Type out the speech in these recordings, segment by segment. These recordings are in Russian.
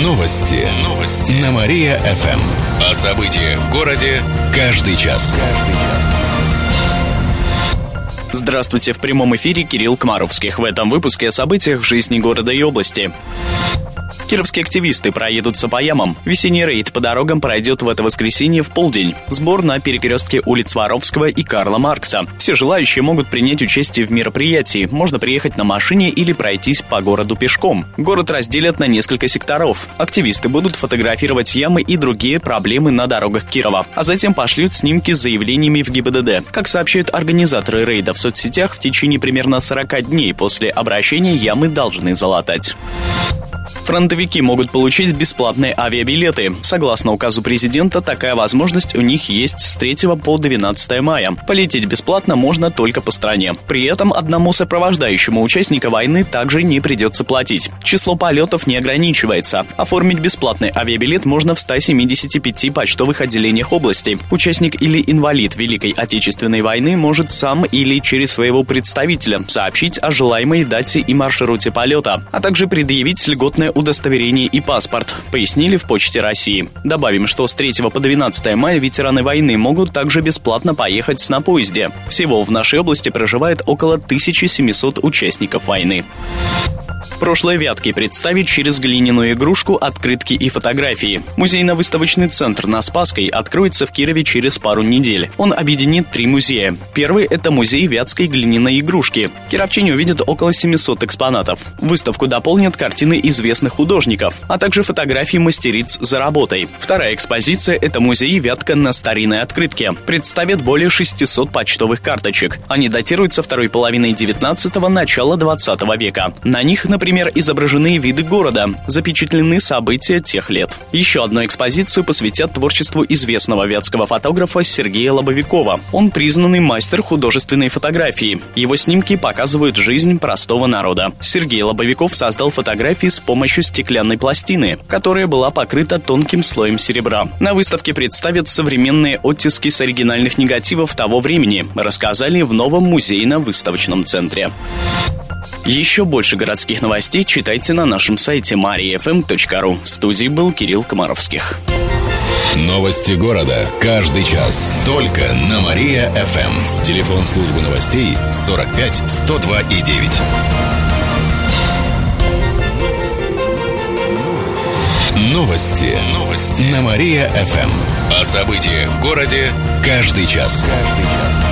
Новости. Новости. На Мария-ФМ. О событиях в городе каждый час. Здравствуйте, в прямом эфире Кирилл Кмаровских. В этом выпуске о событиях в жизни города и области. Кировские активисты проедутся по ямам. Весенний рейд по дорогам пройдет в это воскресенье в полдень. Сбор на перекрестке улиц Воровского и Карла Маркса. Все желающие могут принять участие в мероприятии. Можно приехать на машине или пройтись по городу пешком. Город разделят на несколько секторов. Активисты будут фотографировать ямы и другие проблемы на дорогах Кирова, а затем пошлют снимки с заявлениями в ГИБДД. Как сообщают организаторы рейда в соцсетях, в течение примерно 40 дней после обращения ямы должны залатать. Фронтовики могут получить бесплатные авиабилеты. Согласно указу президента, такая возможность у них есть с 3 по 12 мая. Полететь бесплатно можно только по стране. При этом одному сопровождающему участника войны также не придется платить. Число полетов не ограничивается. Оформить бесплатный авиабилет можно в 175 почтовых отделениях области. Участник или инвалид Великой Отечественной войны может сам или через своего представителя сообщить о желаемой дате и маршруте полета, а также предъявить льготное удостоверение и паспорт, пояснили в Почте России. Добавим, что с 3 по 12 мая ветераны войны могут также бесплатно поехать на поезде. Всего в нашей области проживает около 1700 участников войны. Прошлое Вятки представить через глиняную игрушку, открытки и фотографии. Музейно-выставочный центр на Спасской откроется в Кирове через пару недель. Он объединит три музея. Первый – это музей вятской глиняной игрушки. Кировчане увидят около 700 экспонатов. Выставку дополнят картины известных художников, а также фотографии мастериц за работой. Вторая экспозиция – это музей Вятка на старинной открытке. Представят более 600 почтовых карточек. Они датируются второй половиной 19-го, начала 20 века. На них например, изображены виды города, запечатлены события тех лет. Еще одну экспозицию посвятят творчеству известного вятского фотографа Сергея Лобовикова. Он признанный мастер художественной фотографии. Его снимки показывают жизнь простого народа. Сергей Лобовиков создал фотографии с помощью стеклянной пластины, которая была покрыта тонким слоем серебра. На выставке представят современные оттиски с оригинальных негативов того времени, рассказали в новом музейно-выставочном центре. Еще больше городских новостей читайте на нашем сайте mariafm.ru. В студии был Кирилл Комаровских. Новости города. Каждый час. Только на Мария-ФМ. Телефон службы новостей 45 102 и 9. Новости. Новости. На Мария-ФМ. О событиях в городе каждый час. Каждый час.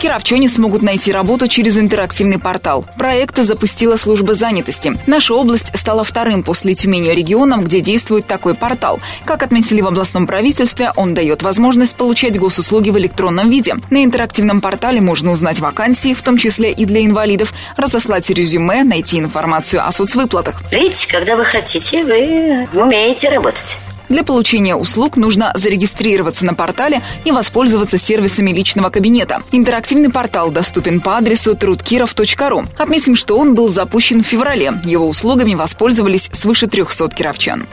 Кировчане смогут найти работу через интерактивный портал. Проект запустила служба занятости. Наша область стала вторым после Тюмени регионом, где действует такой портал. Как отметили в областном правительстве, он дает возможность получать госуслуги в электронном виде. На интерактивном портале можно узнать вакансии, в том числе и для инвалидов, разослать резюме, найти информацию о соцвыплатах. Видите, когда вы хотите, вы умеете работать. Для получения услуг нужно зарегистрироваться на портале и воспользоваться сервисами личного кабинета. Интерактивный портал доступен по адресу трудкиров.ру. Отметим, что он был запущен в феврале. Его услугами воспользовались свыше 300 кировчан.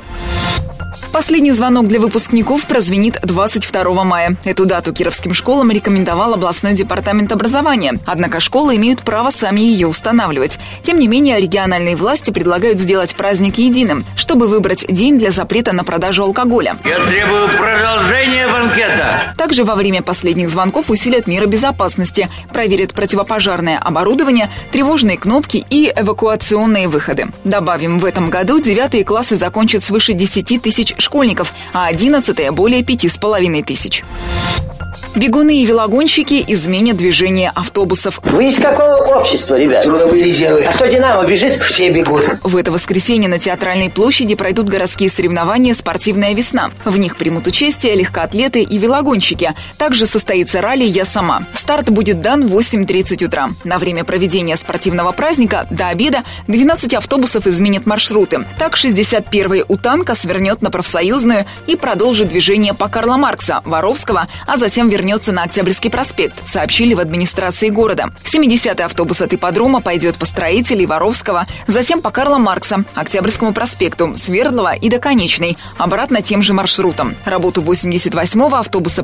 Последний звонок для выпускников прозвенит 22 мая. Эту дату кировским школам рекомендовал областной департамент образования. Однако школы имеют право сами ее устанавливать. Тем не менее, региональные власти предлагают сделать праздник единым, чтобы выбрать день для запрета на продажу алкоголя. Я требую. Также во время последних звонков усилят меры безопасности, проверят противопожарное оборудование, тревожные кнопки и эвакуационные выходы. Добавим, в этом году девятые классы закончат свыше 10 тысяч школьников, а 11 более 5,5 тысяч. Бегуны и велогонщики изменят движение автобусов. Вы из какого общества, ребят? Трудовые резервы. А что «Динамо» бежит? Все бегут. В это воскресенье на Театральной площади пройдут городские соревнования «Спортивная весна». В них примут участие легкоатлеты и велогонщики. Также состоится ралли «Я сама». Старт будет дан в 8.30 утра. На время проведения спортивного праздника до обеда 12 автобусов изменят маршруты. Так, 61-й у танка свернет на профсоюзную и продолжит движение по Карла Маркса, Воровского, а затем вернется на Октябрьский проспект, сообщили в администрации города. 70-й автобус от ипподрома пойдет по строителей Воровского, затем по Карла Маркса, Октябрьскому проспекту, Свердлова и до Конечной, обратно тем же маршрутом. Работу 88-го автобуса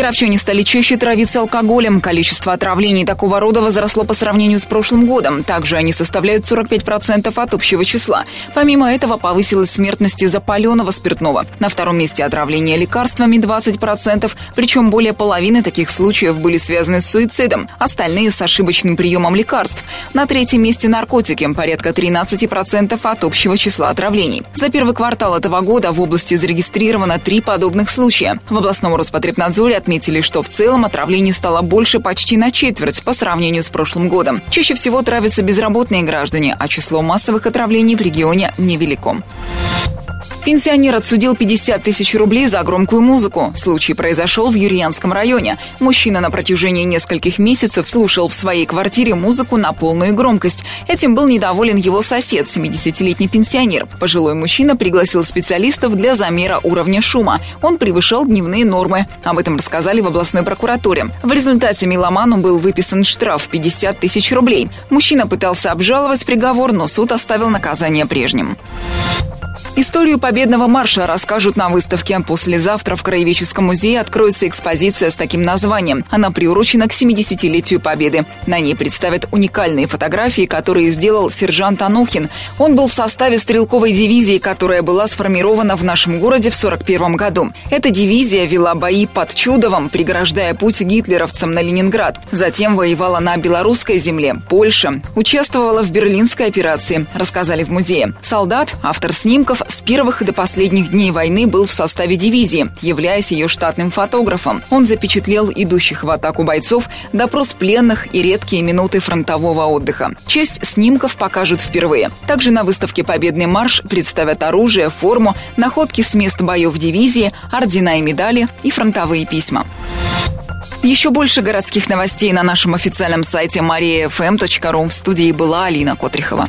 Кировчане стали чаще травиться алкоголем. Количество отравлений такого рода возросло по сравнению с прошлым годом. Также они составляют 45% от общего числа. Помимо этого повысилась смертность из-за паленого спиртного. На втором месте отравление лекарствами 20%, причем более половины таких случаев были связаны с суицидом, остальные с ошибочным приемом лекарств. На третьем месте наркотики, порядка 13% от общего числа отравлений. За первый квартал этого года в области зарегистрировано три подобных случая. В областном Роспотребнадзоре отметили, что в целом отравлений стало больше почти на четверть по сравнению с прошлым годом. Чаще всего травятся безработные граждане, а число массовых отравлений в регионе невелико. Пенсионер отсудил 50 тысяч рублей за громкую музыку. Случай произошел в Юрьянском районе. Мужчина на протяжении нескольких месяцев слушал в своей квартире музыку на полную громкость. Этим был недоволен его сосед, 70-летний пенсионер. Пожилой мужчина пригласил специалистов для замера уровня шума. Он превышал дневные нормы. Об этом рассказали в областной прокуратуре. В результате меломану был выписан штраф в 50 тысяч рублей. Мужчина пытался обжаловать приговор, но суд оставил наказание прежним. Историю победного марша расскажут на выставке. Послезавтра в Краеведческом музее откроется экспозиция с таким названием. Она приурочена к 70-летию Победы. На ней представят уникальные фотографии, которые сделал сержант Анухин. Он был в составе стрелковой дивизии, которая была сформирована в нашем городе в 1941 году. Эта дивизия вела бои под Чудовом, преграждая путь гитлеровцам на Ленинград. Затем воевала на белорусской земле, Польше. Участвовала в Берлинской операции, рассказали в музее. Солдат, автор снимков, с первых и до последних дней войны был в составе дивизии, являясь ее штатным фотографом. Он запечатлел идущих в атаку бойцов, допрос пленных и редкие минуты фронтового отдыха. Часть снимков покажут впервые. Также на выставке «Победный марш» представят оружие, форму, находки с мест боев дивизии, ордена и медали и фронтовые письма. Еще больше городских новостей на нашем официальном сайте mariafm.ru. В студии была Алина Котрихова.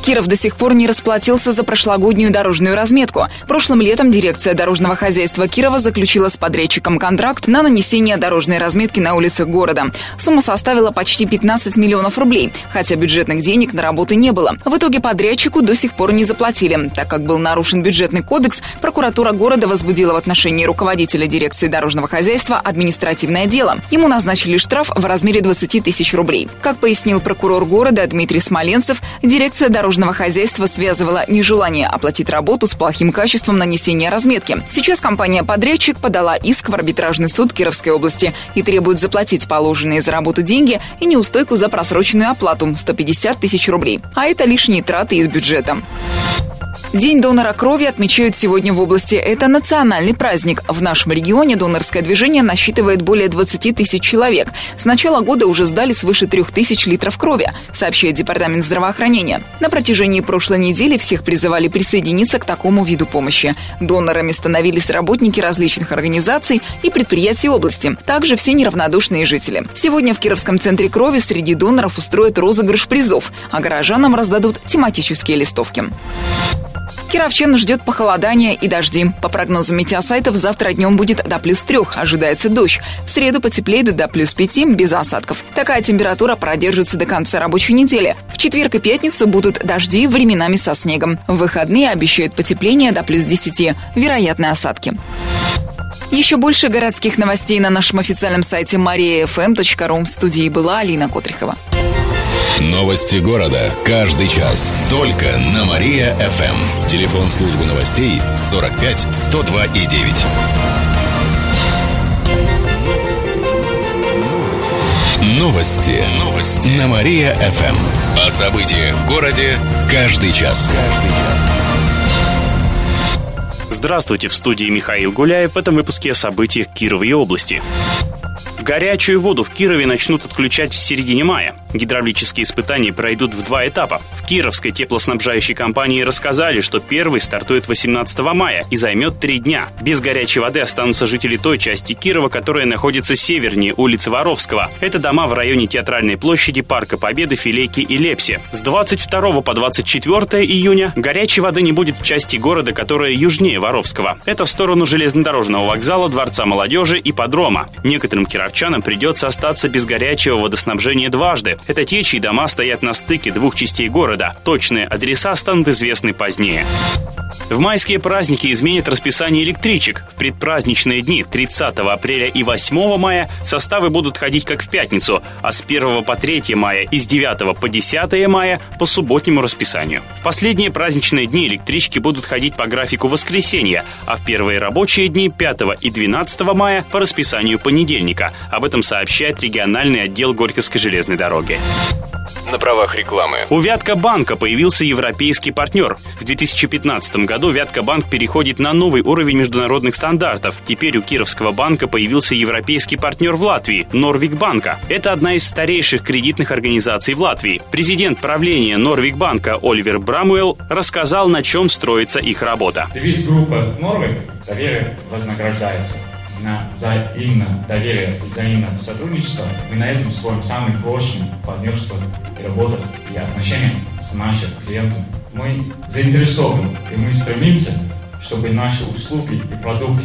Киров до сих пор не расплатился за прошлогоднюю дорожную разметку. Прошлым летом дирекция дорожного хозяйства Кирова заключила с подрядчиком контракт на нанесение дорожной разметки на улицах города. Сумма составила почти 15 миллионов рублей, хотя бюджетных денег на работу не было. В итоге подрядчику до сих пор не заплатили. Так как был нарушен бюджетный кодекс, прокуратура города возбудила в отношении руководителя дирекции дорожного хозяйства административное дело. Ему назначили штраф в размере 20 тысяч рублей. Как пояснил прокурор города Дмитрий Смоленцев, дирекция дорожного дорожного хозяйства связывало нежелание оплатить работу с плохим качеством нанесения разметки. Сейчас компания-подрядчик подала иск в арбитражный суд Кировской области и требует заплатить положенные за работу деньги и неустойку за просроченную оплату – 150 тысяч рублей. А это лишние траты из бюджета. День донора крови отмечают сегодня в области. Это национальный праздник. В нашем регионе донорское движение насчитывает более 20 тысяч человек. С начала года уже сдали свыше 3 тысяч литров крови, сообщает Департамент здравоохранения. На протяжении прошлой недели всех призывали присоединиться к такому виду помощи. Донорами становились работники различных организаций и предприятий области. Также все неравнодушные жители. Сегодня в Кировском центре крови среди доноров устроят розыгрыш призов, а горожанам раздадут тематические листовки. Кировчан ждет похолодание и дожди. По прогнозам метеосайтов, завтра днем будет до плюс трех, ожидается дождь. В среду потеплеет до плюс пяти, без осадков. Такая температура продержится до конца рабочей недели. В четверг и пятницу будут дожди, временами со снегом. В выходные обещают потепление до плюс десяти, вероятны осадки. Еще больше городских новостей на нашем официальном сайте mariafm.ru. В студии была Алина Котрихова. Новости города. Каждый час. Только на Мария-ФМ. Телефон службы новостей 45 102 и 9. Новости. Новости. На Мария-ФМ. О событиях в городе каждый час. Каждый час. Здравствуйте, в студии Михаил Гуляев в этом выпуске о событиях Кировой области. Горячую воду в Кирове начнут отключать в середине мая. Гидравлические испытания пройдут в два этапа. В Кировской теплоснабжающей компании рассказали, что первый стартует 18 мая и займет три дня. Без горячей воды останутся жители той части Кирова, которая находится севернее улицы Воровского. Это дома в районе Театральной площади, Парка Победы, Филейки и Лепси. С 22 по 24 июня горячей воды не будет в части города, которая южнее Воровского. Это в сторону железнодорожного вокзала, Дворца молодежи и Подрома. Некоторым кировчанам кировчанам придется остаться без горячего водоснабжения дважды. Это те, чьи дома стоят на стыке двух частей города. Точные адреса станут известны позднее. В майские праздники изменят расписание электричек. В предпраздничные дни 30 апреля и 8 мая составы будут ходить как в пятницу, а с 1 по 3 мая и с 9 по 10 мая по субботнему расписанию. В последние праздничные дни электрички будут ходить по графику воскресенья, а в первые рабочие дни 5 и 12 мая по расписанию понедельника. Об этом сообщает региональный отдел Горьковской железной дороги на правах рекламы. У Вятка банка появился европейский партнер. В 2015 году Вятка банк переходит на новый уровень международных стандартов. Теперь у Кировского банка появился европейский партнер в Латвии – Норвик банка. Это одна из старейших кредитных организаций в Латвии. Президент правления Норвик банка Оливер Брамуэлл рассказал, на чем строится их работа. Девиз группы Норвик «Доверие вознаграждается» на взаимное доверие и взаимное сотрудничество, мы на этом строим самый прочный партнерство и работа и отношения с нашим клиентом. Мы заинтересованы и мы стремимся, чтобы наши услуги и продукты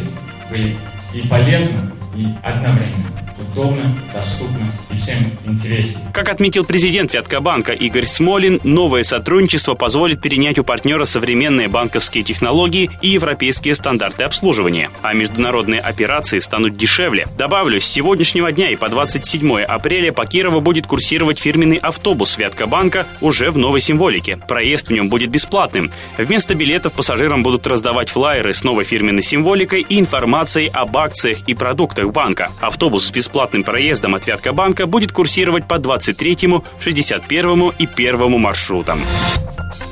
были и полезны, и одновременно удобно, доступно и всем интересно. Как отметил президент Вяткобанка Игорь Смолин, новое сотрудничество позволит перенять у партнера современные банковские технологии и европейские стандарты обслуживания, а международные операции станут дешевле. Добавлю, с сегодняшнего дня и по 27 апреля по Кирову будет курсировать фирменный автобус Вяткобанка уже в новой символике. Проезд в нем будет бесплатным. Вместо билетов пассажирам будут раздавать флайеры с новой фирменной символикой и информацией об акциях и продуктах банка. Автобус с бесплатным проездом от Вяткобанка будет курсировать по 23, 61 и 1 маршрутам.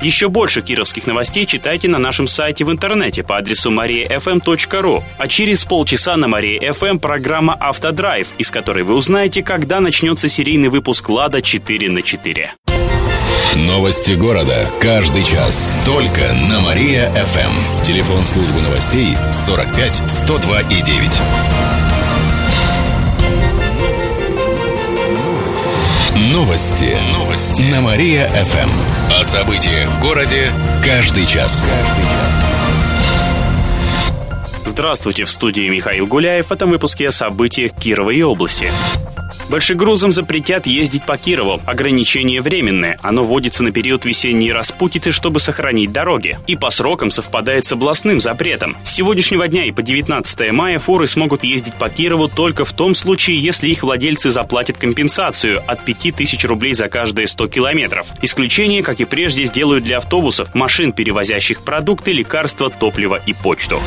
Еще больше кировских новостей читайте на нашем сайте в интернете по адресу mariafm.ru. А через полчаса на Мария FM программа «Автодрайв», из которой вы узнаете, когда начнется серийный выпуск «Лада 4 на 4». Новости города. Каждый час. Только на Мария-ФМ. Телефон службы новостей 45 102 и 9. Новости. Новости. На Мария-ФМ. О событиях в городе каждый час. Каждый час. Здравствуйте, в студии Михаил Гуляев. В этом выпуске о событиях Кировой области. Большегрузам запретят ездить по Кирову. Ограничение временное. Оно вводится на период весенней распутицы, чтобы сохранить дороги. И по срокам совпадает с областным запретом. С сегодняшнего дня и по 19 мая фуры смогут ездить по Кирову только в том случае, если их владельцы заплатят компенсацию от 5000 рублей за каждые 100 километров. Исключение, как и прежде, сделают для автобусов, машин, перевозящих продукты, лекарства, топливо и почту.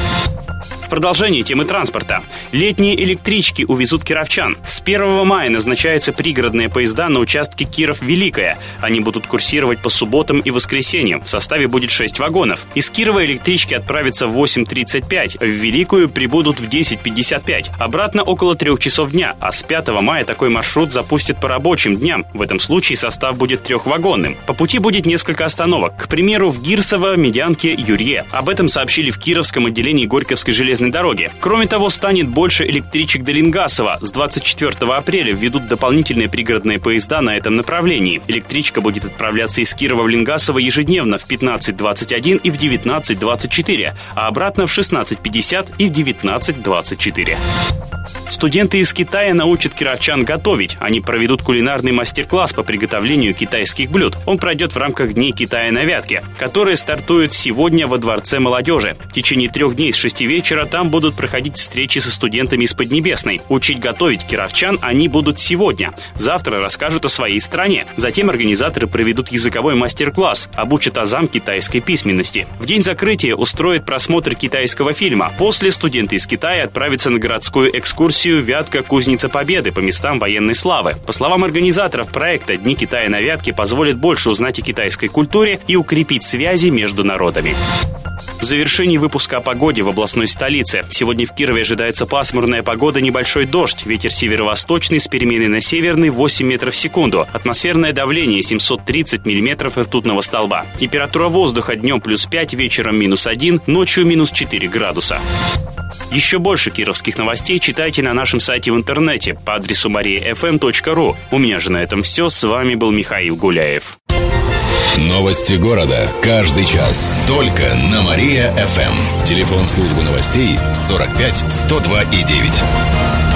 В продолжении темы транспорта. Летние электрички увезут кировчан. С 1 мая назначаются пригородные поезда на участке Киров-Великая. Они будут курсировать по субботам и воскресеньям. В составе будет 6 вагонов. Из Кирова электрички отправятся в 8.35. В Великую прибудут в 10.55. Обратно около 3 часов дня. А с 5 мая такой маршрут запустят по рабочим дням. В этом случае состав будет трехвагонным. По пути будет несколько остановок. К примеру, в Гирсово, Медянке, Юрье. Об этом сообщили в Кировском отделении Горьковской железной железной дороги. Кроме того, станет больше электричек до Лингасова. С 24 апреля введут дополнительные пригородные поезда на этом направлении. Электричка будет отправляться из Кирова в Лингасово ежедневно в 15.21 и в 19.24, а обратно в 16.50 и в 19.24. Студенты из Китая научат кировчан готовить. Они проведут кулинарный мастер-класс по приготовлению китайских блюд. Он пройдет в рамках Дней Китая на Вятке, которые стартуют сегодня во Дворце молодежи. В течение трех дней с шести вечера там будут проходить встречи со студентами из Поднебесной. Учить готовить кировчан они будут сегодня. Завтра расскажут о своей стране. Затем организаторы проведут языковой мастер-класс, обучат азам китайской письменности. В день закрытия устроят просмотр китайского фильма. После студенты из Китая отправятся на городскую экскурсию «Вятка. Кузница Победы» по местам военной славы. По словам организаторов проекта, Дни Китая на Вятке позволят больше узнать о китайской культуре и укрепить связи между народами. В завершении выпуска о погоде в областной столице. Сегодня в Кирове ожидается пасмурная погода, небольшой дождь. Ветер северо-восточный с переменой на северный 8 метров в секунду. Атмосферное давление 730 миллиметров ртутного столба. Температура воздуха днем плюс 5, вечером минус 1, ночью минус 4 градуса. Еще больше кировских новостей читайте на нашем сайте в интернете по адресу mariafm.ru. У меня же на этом все. С вами был Михаил Гуляев. Новости города. Каждый час. Только на Мария-ФМ. Телефон службы новостей 45 102 и 9.